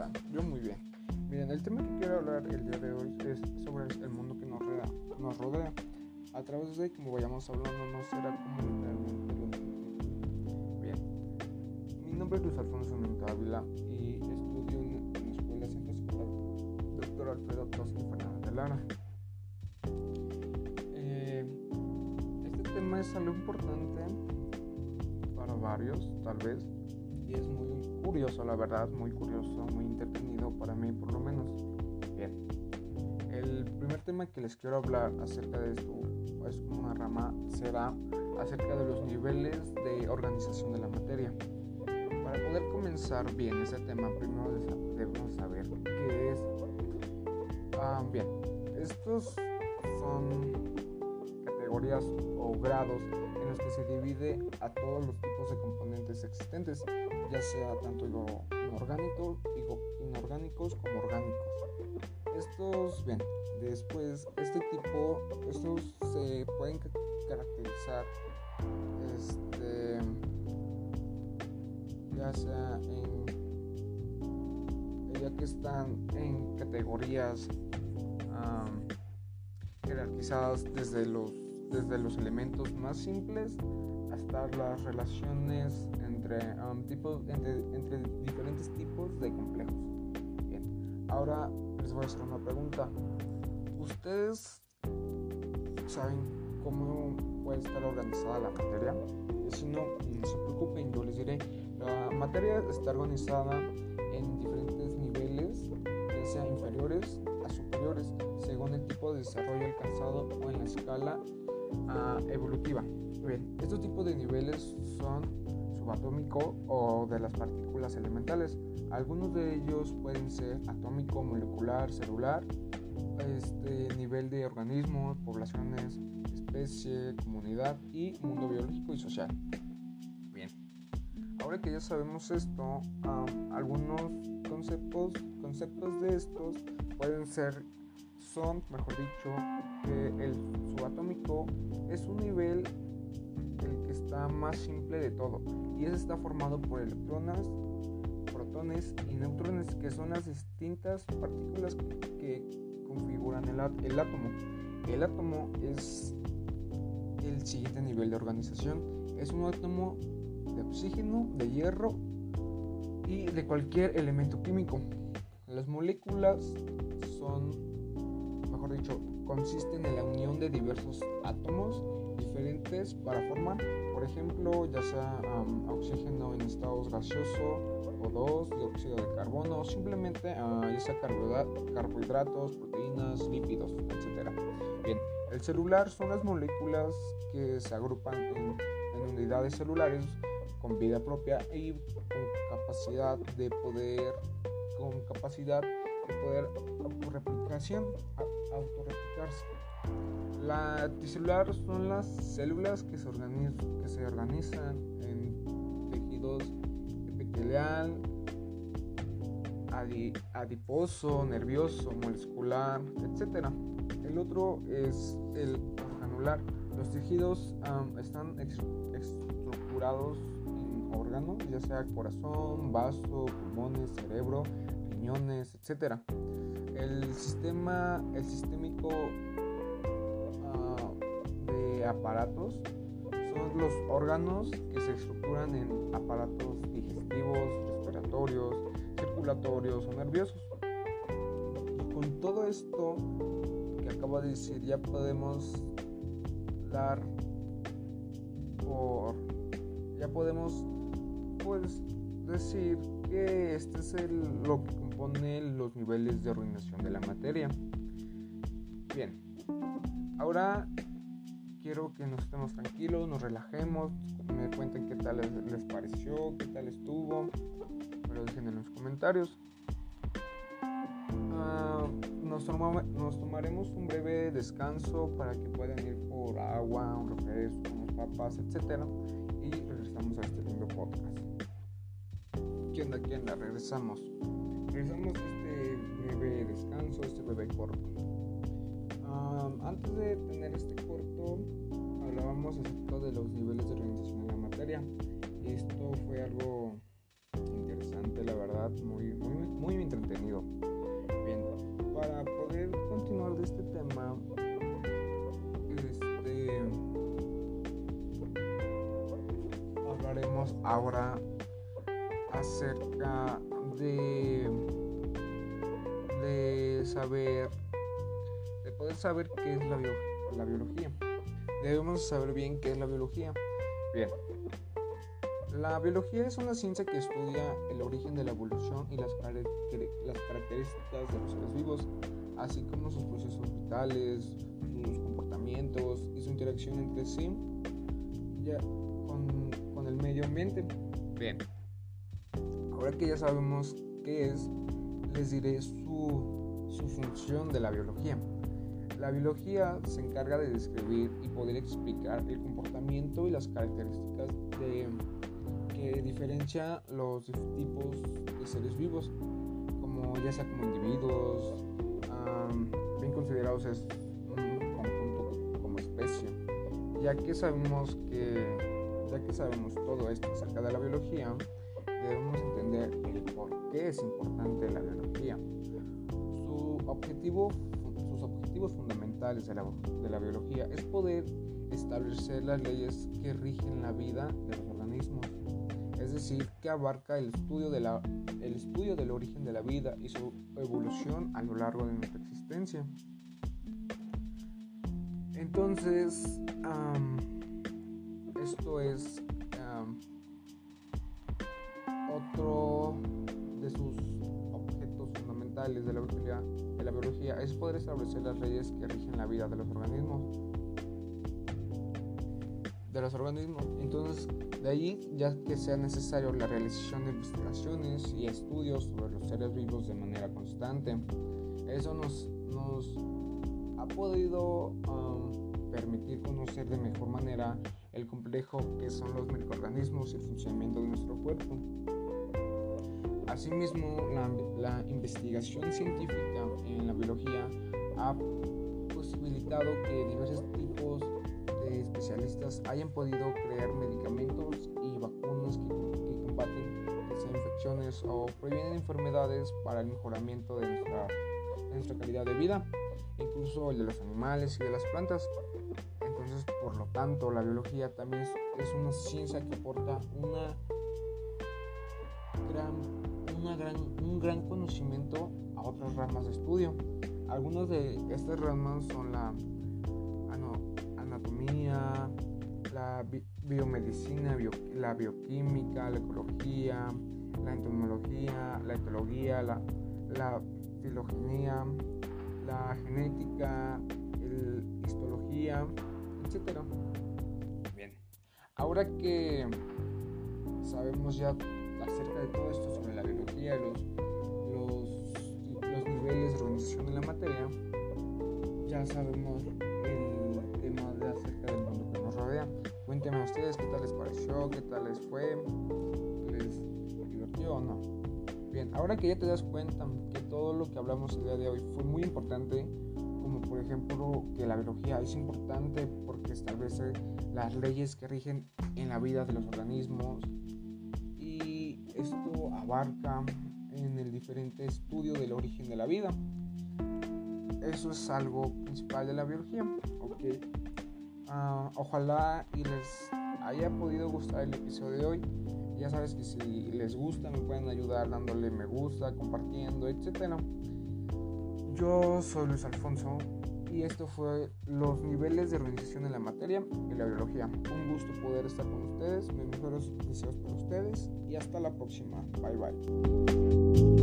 están? Yo muy bien. Miren, el tema que quiero hablar el día de hoy es sobre el mundo que nos rodea. Nos rodea. A través de como vayamos hablando, no será como Bien. Mi nombre es Luis Alfonso Minto Ávila y estudio en, la Escuela Centro Escolar Doctor Alfredo Tosca Fernández de Lara. Eh, este tema es algo importante para varios, tal vez, y es muy curioso, la verdad, muy curioso, muy entretenido para mí por lo menos. Bien, el primer tema que les quiero hablar acerca de esto es una rama, será acerca de los niveles de organización de la materia. Para poder comenzar bien ese tema, primero debemos saber qué es. Ah, bien, estos son categorías o grados en los que se divide a todos los tipos de componentes existentes, ya sea tanto inorgánicos, inorgánicos como orgánicos. Estos, bien, después, este tipo, estos se pueden caracterizar, este, ya sea en, ya que están en categorías jerarquizadas desde los desde los elementos más simples hasta las relaciones entre, um, tipos, entre, diferentes tipos de complejos. Ahora les voy a hacer una pregunta. ¿Ustedes saben cómo puede estar organizada la materia? Si no, no se preocupen, yo les diré. La materia está organizada en diferentes niveles, ya sea inferiores a superiores, según el tipo de desarrollo alcanzado o en la escala evolutiva. Bien, estos tipos de niveles son subatómico o de las partículas elementales. Algunos de ellos pueden ser atómico, molecular, celular, este nivel de organismos, poblaciones, especie, comunidad y mundo biológico y social. Bien, ahora que ya sabemos esto, algunos conceptos, conceptos de estos pueden ser son, mejor dicho, que el subatómico es un nivel el que está más simple de todo y ese está formado por electrones, protones y neutrones que son las distintas partículas que configuran el, el átomo. El átomo es el siguiente nivel de organización. Es un átomo de oxígeno, de hierro y de cualquier elemento químico. Las moléculas son dicho, consisten en la unión de diversos átomos diferentes para formar, por ejemplo, ya sea oxígeno en estado gaseoso o dos, dióxido de carbono, simplemente uh, ya sea carbohidratos, proteínas, lípidos, etc. Bien, el celular son las moléculas que se agrupan en, en unidades celulares con vida propia y con capacidad de poder, con capacidad poder autorreplicación, autorreplicarse. La tisular son las células que se, organizan, que se organizan en tejidos epitelial, adiposo, nervioso, muscular, etc. El otro es el organular. Los tejidos están estructurados en órganos, ya sea corazón, vaso, pulmones, cerebro, etcétera. El sistema, el sistémico ah, de aparatos son los órganos que se estructuran en aparatos digestivos, respiratorios, circulatorios o nerviosos. con todo esto que acabo de decir ya podemos dar por ya podemos pues decir que este es el, lo compone los niveles de organización de la materia. Bien, ahora quiero que nos estemos tranquilos, nos relajemos, me cuenten qué tal les, pareció, qué tal estuvo, me lo dejen en los comentarios. Ah, nos, nos, tomaremos un breve descanso para que puedan ir por agua, un refresco, unas papas, etc. Y regresamos a este lindo podcast. ¿Quién da quién la regresamos? Regresamos este breve descanso, este breve corto. Antes de tener este corto, hablábamos acerca de los niveles de organización de la materia. Esto fue algo interesante, la verdad, muy, muy, muy entretenido. Bien, para poder continuar de este tema, este, hablaremos ahora acerca de, de saber, de poder saber qué es la, biología. Debemos saber bien qué es la biología. Bien, la biología es una ciencia que estudia el origen de la evolución y las, las características de los seres vivos, así como sus procesos vitales, sus comportamientos y su interacción entre sí ya, con, con el medio ambiente. Bien, ahora que ya sabemos qué es, les diré su, su función de la biología. La biología se encarga de describir y poder explicar el comportamiento y las características de, que diferencia los tipos de seres vivos, como ya sea como individuos, bien considerados es un conjunto como especie. Ya que sabemos que, ya que sabemos todo esto acerca de la biología, debemos entender el por qué es importante la biología. Su objetivo, sus objetivos fundamentales de la, de la biología es poder establecer las leyes que rigen la vida de los organismos, es decir, que abarca el estudio, de la, el estudio del origen de la vida y su evolución a lo largo de nuestra existencia. Entonces, esto es otro de sus objetos fundamentales de la, biología, de la biología, es poder establecer las leyes que rigen la vida de los organismos. De los organismos. Entonces, de ahí ya que sea necesario la realización de investigaciones y estudios sobre los seres vivos de manera constante. Eso nos, nos ha podido permitir conocer de mejor manera el complejo que son los microorganismos y el funcionamiento de nuestro cuerpo. Asimismo, la, investigación científica en la biología ha posibilitado que diversos tipos de especialistas hayan podido crear medicamentos y vacunas que, combaten infecciones o previenen enfermedades para el mejoramiento de nuestra, calidad de vida, incluso el de los animales y de las plantas. Entonces, por lo tanto, la biología también es una ciencia que aporta una un gran conocimiento a otras ramas de estudio. Algunas de estas ramas son la anatomía, la biomedicina, la bioquímica, la ecología, la entomología, la etología, la, la filogenia, la genética, la histología, etc. Bien, ahora que sabemos ya acerca de todo esto sobre la biología, los niveles de organización de la materia, ya sabemos el tema de acerca del mundo que nos rodea. Cuéntenme a ustedes qué tal les pareció, qué tal les fue, les divirtió o no. Bien, ahora que ya te das cuenta que todo lo que hablamos el día de hoy fue muy importante, como por ejemplo que la biología es importante porque establece las leyes que rigen en la vida de los organismos, esto abarca en el diferente estudio del origen de la vida. Eso es algo principal de la biología. Okay. Ah, ojalá y les haya podido gustar el episodio de hoy. Ya sabes que si les gusta me pueden ayudar dándole me gusta, compartiendo, etc. Yo soy Luis Alfonso y esto fue los niveles de organización en la materia y la biología. Un gusto poder estar con ustedes, mis mejores deseos para ustedes y hasta la próxima. Bye bye.